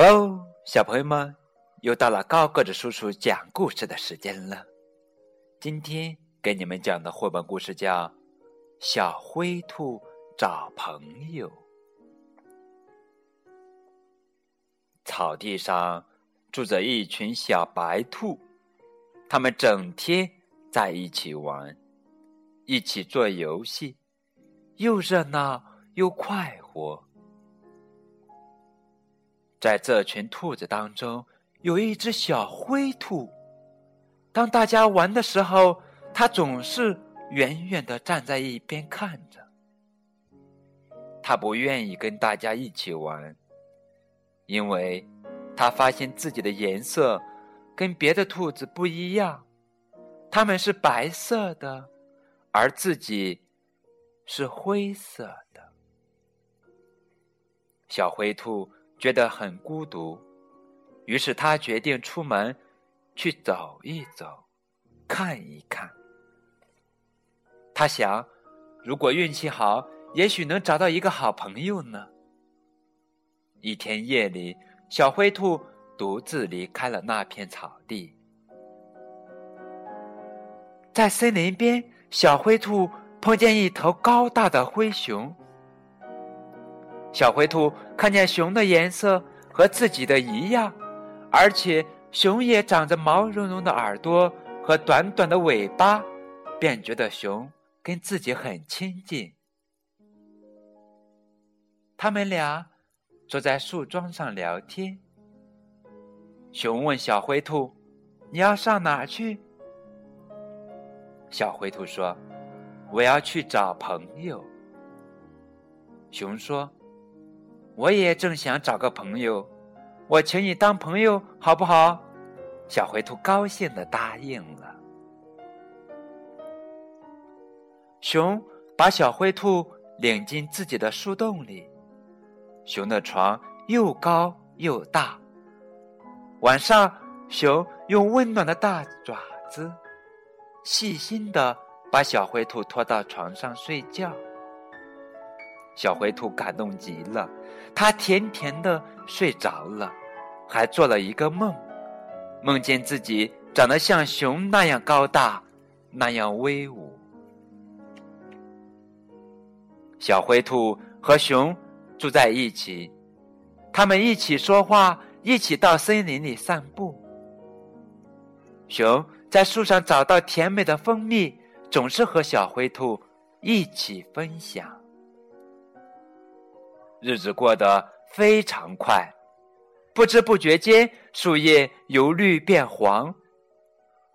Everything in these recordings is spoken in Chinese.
Hello，小朋友们，又到了高个子叔叔讲故事的时间了。今天给你们讲的绘本故事叫《小灰兔找朋友》。草地上住着一群小白兔，它们整天在一起玩，一起做游戏，又热闹又快活。在这群兔子当中，有一只小灰兔。当大家玩的时候，它总是远远的站在一边看着。它不愿意跟大家一起玩，因为它发现自己的颜色跟别的兔子不一样，它们是白色的，而自己是灰色的。小灰兔。觉得很孤独，于是他决定出门去走一走，看一看。他想，如果运气好，也许能找到一个好朋友呢。一天夜里，小灰兔独自离开了那片草地，在森林边，小灰兔碰见一头高大的灰熊。小灰兔看见熊的颜色和自己的一样，而且熊也长着毛茸茸的耳朵和短短的尾巴，便觉得熊跟自己很亲近。他们俩坐在树桩上聊天。熊问小灰兔：“你要上哪去？”小灰兔说：“我要去找朋友。”熊说。我也正想找个朋友，我请你当朋友好不好？小灰兔高兴的答应了。熊把小灰兔领进自己的树洞里，熊的床又高又大。晚上，熊用温暖的大爪子，细心的把小灰兔拖到床上睡觉。小灰兔感动极了，它甜甜的睡着了，还做了一个梦，梦见自己长得像熊那样高大，那样威武。小灰兔和熊住在一起，他们一起说话，一起到森林里散步。熊在树上找到甜美的蜂蜜，总是和小灰兔一起分享。日子过得非常快，不知不觉间，树叶由绿变黄。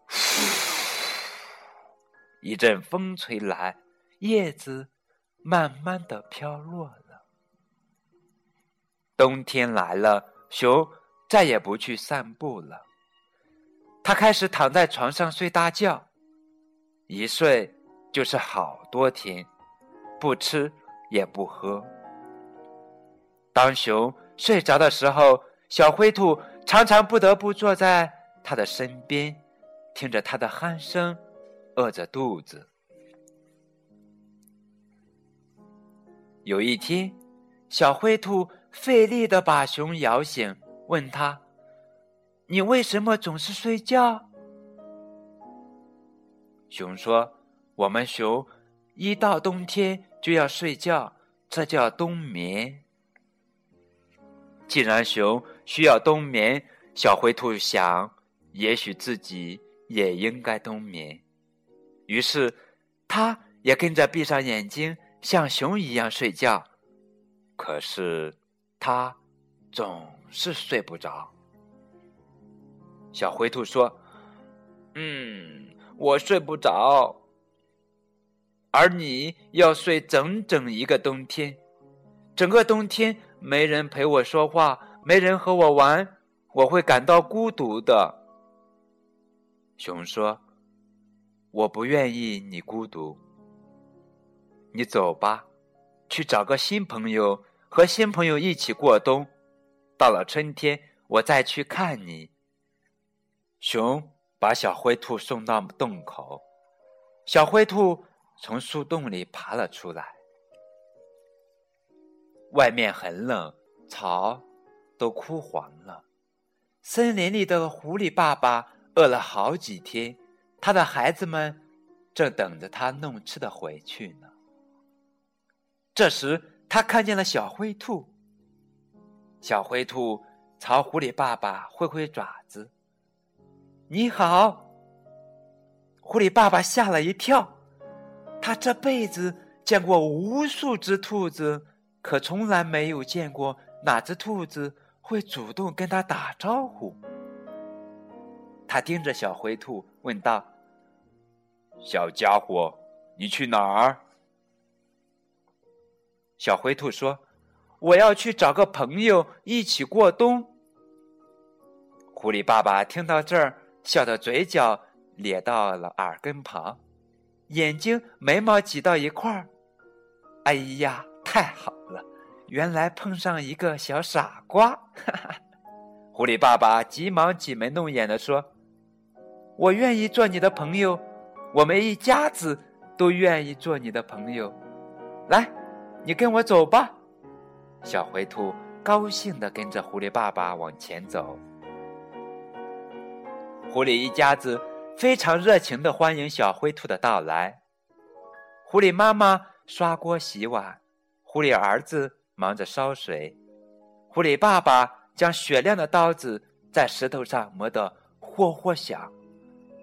一阵风吹来，叶子慢慢的飘落了。冬天来了，熊再也不去散步了，他开始躺在床上睡大觉，一睡就是好多天，不吃也不喝。当熊睡着的时候，小灰兔常常不得不坐在它的身边，听着它的鼾声，饿着肚子。有一天，小灰兔费力的把熊摇醒，问他：“你为什么总是睡觉？”熊说：“我们熊一到冬天就要睡觉，这叫冬眠。”既然熊需要冬眠，小灰兔想，也许自己也应该冬眠。于是，它也跟着闭上眼睛，像熊一样睡觉。可是，它总是睡不着。小灰兔说：“嗯，我睡不着，而你要睡整整一个冬天，整个冬天。”没人陪我说话，没人和我玩，我会感到孤独的。熊说：“我不愿意你孤独，你走吧，去找个新朋友，和新朋友一起过冬。到了春天，我再去看你。”熊把小灰兔送到洞口，小灰兔从树洞里爬了出来。外面很冷，草都枯黄了。森林里的狐狸爸爸饿了好几天，他的孩子们正等着他弄吃的回去呢。这时，他看见了小灰兔。小灰兔朝狐狸爸爸挥挥爪子：“你好！”狐狸爸爸吓了一跳，他这辈子见过无数只兔子，可从来没有见过哪只兔子会主动跟他打招呼。他盯着小灰兔问道：“小家伙，你去哪儿？”小灰兔说：“我要去找个朋友一起过冬。”狐狸爸爸听到这儿，笑得嘴角咧到了耳根旁，眼睛眉毛挤到一块儿。哎呀，太好！原来碰上一个小傻瓜。哈哈！狐狸爸爸急忙挤眉弄眼的说：“我愿意做你的朋友，我们一家子都愿意做你的朋友。来。”你跟我走吧，小灰兔高兴的跟着狐狸爸爸往前走。狐狸一家子非常热情的欢迎小灰兔的到来。狐狸妈妈刷锅洗碗，狐狸儿子忙着烧水，狐狸爸爸将雪亮的刀子在石头上磨得霍霍响，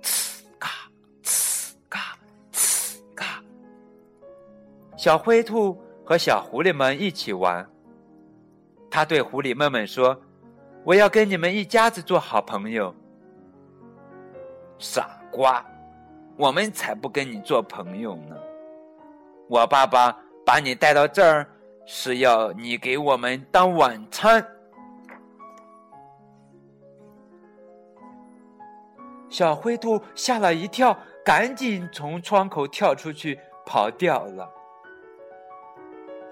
呲嘎呲嘎呲嘎。小灰兔。和小狐狸们一起玩。他对狐狸妹妹说：“我要跟你们一家子做好朋友。”傻瓜，我们才不跟你做朋友呢！我爸爸把你带到这儿，是要你给我们当晚餐。小灰兔吓了一跳，赶紧从窗口跳出去，跑掉了。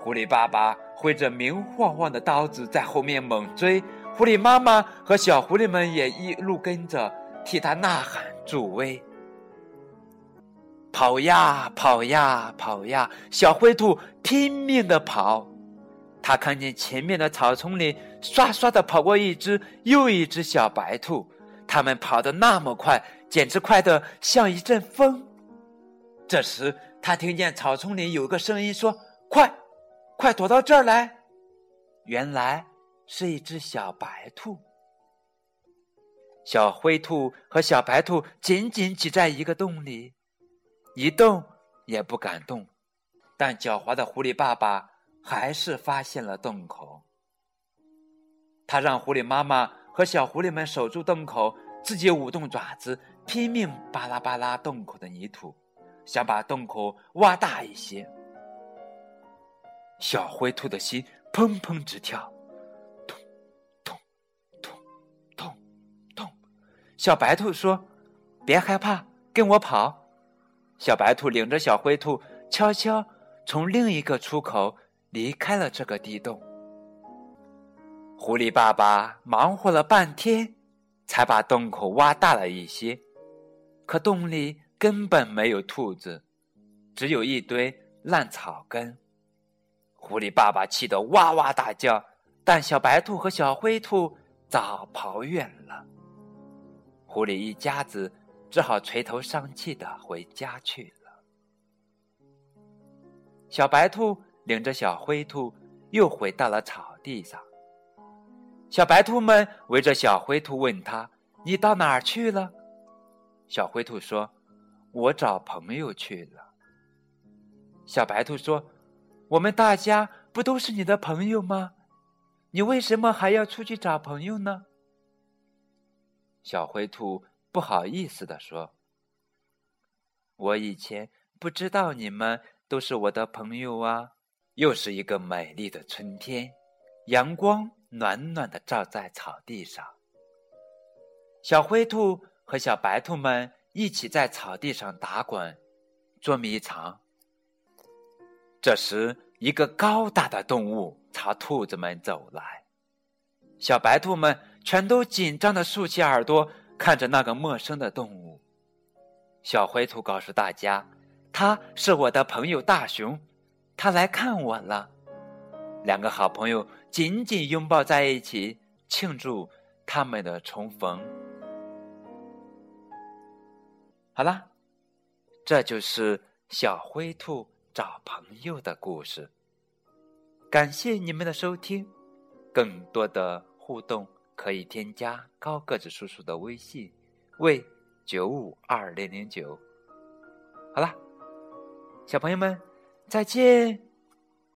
狐狸爸爸挥着明晃晃的刀子在后面猛追，狐狸妈妈和小狐狸们也一路跟着，替他呐喊助威。跑呀跑呀跑呀，小灰兔拼命的跑。他看见前面的草丛里唰唰的跑过一只又一只小白兔，它们跑得那么快，简直快得像一阵风。这时，他听见草丛里有个声音说：“快！”快躲到这儿来！原来是一只小白兔。小灰兔和小白兔紧紧挤在一个洞里，一动也不敢动。但狡猾的狐狸爸爸还是发现了洞口。他让狐狸妈妈和小狐狸们守住洞口，自己舞动爪子，拼命扒拉扒拉洞口的泥土，想把洞口挖大一些。小灰兔的心砰砰直跳，咚咚咚咚咚。小白兔说：“别害怕，跟我跑。”小白兔领着小灰兔悄悄从另一个出口离开了这个地洞。狐狸爸爸忙活了半天，才把洞口挖大了一些，可洞里根本没有兔子，只有一堆烂草根。狐狸爸爸气得哇哇大叫，但小白兔和小灰兔早跑远了。狐狸一家子只好垂头丧气的回家去了。小白兔领着小灰兔又回到了草地上。小白兔们围着小灰兔问他：“你到哪儿去了？”小灰兔说：“我找朋友去了。”小白兔说。我们大家不都是你的朋友吗？你为什么还要出去找朋友呢？小灰兔不好意思的说：“我以前不知道你们都是我的朋友啊。”又是一个美丽的春天，阳光暖暖的照在草地上。小灰兔和小白兔们一起在草地上打滚、捉迷藏。这时，一个高大的动物朝兔子们走来，小白兔们全都紧张的竖起耳朵，看着那个陌生的动物。小灰兔告诉大家：“他是我的朋友大熊，他来看我了。”两个好朋友紧紧拥抱在一起，庆祝他们的重逢。好啦，这就是小灰兔找朋友的故事。感谢你们的收听，更多的互动可以添加高个子叔叔的微信，为九五二零零九。好了，小朋友们，再见。